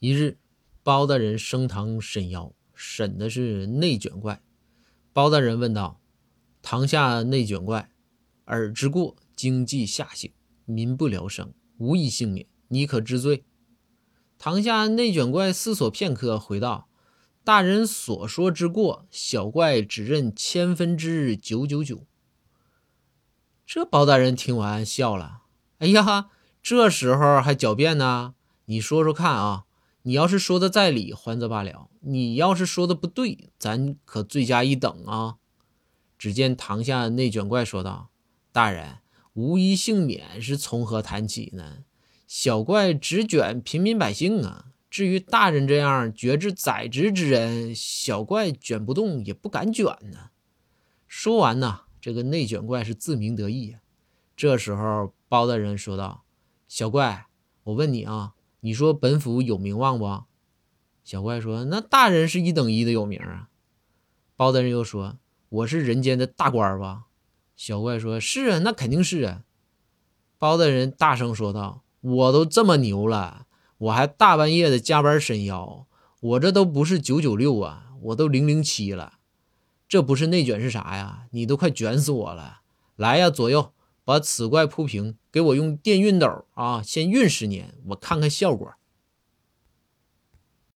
一日，包大人升堂审妖，审的是内卷怪。包大人问道：“堂下内卷怪，尔之过，经济下行，民不聊生，无一幸免，你可知罪？”堂下内卷怪思索片刻，回道：“大人所说之过，小怪只认千分之九九九。”这包大人听完笑了：“哎呀，这时候还狡辩呢？你说说看啊！”你要是说的在理，还则罢了；你要是说的不对，咱可罪加一等啊！只见堂下内卷怪说道：“大人，无一幸免是从何谈起呢？小怪只卷平民百姓啊！至于大人这样绝至宰执之人，小怪卷不动，也不敢卷呢。”说完呢，这个内卷怪是自鸣得意呀。这时候，包大人说道：“小怪，我问你啊。”你说本府有名望不？小怪说：“那大人是一等一的有名啊。”包大人又说：“我是人间的大官吧？”小怪说：“是啊，那肯定是啊。”包大人大声说道：“我都这么牛了，我还大半夜的加班伸腰，我这都不是九九六啊，我都零零七了，这不是内卷是啥呀？你都快卷死我了！来呀，左右。”把此怪铺平，给我用电熨斗啊，先熨十年，我看看效果。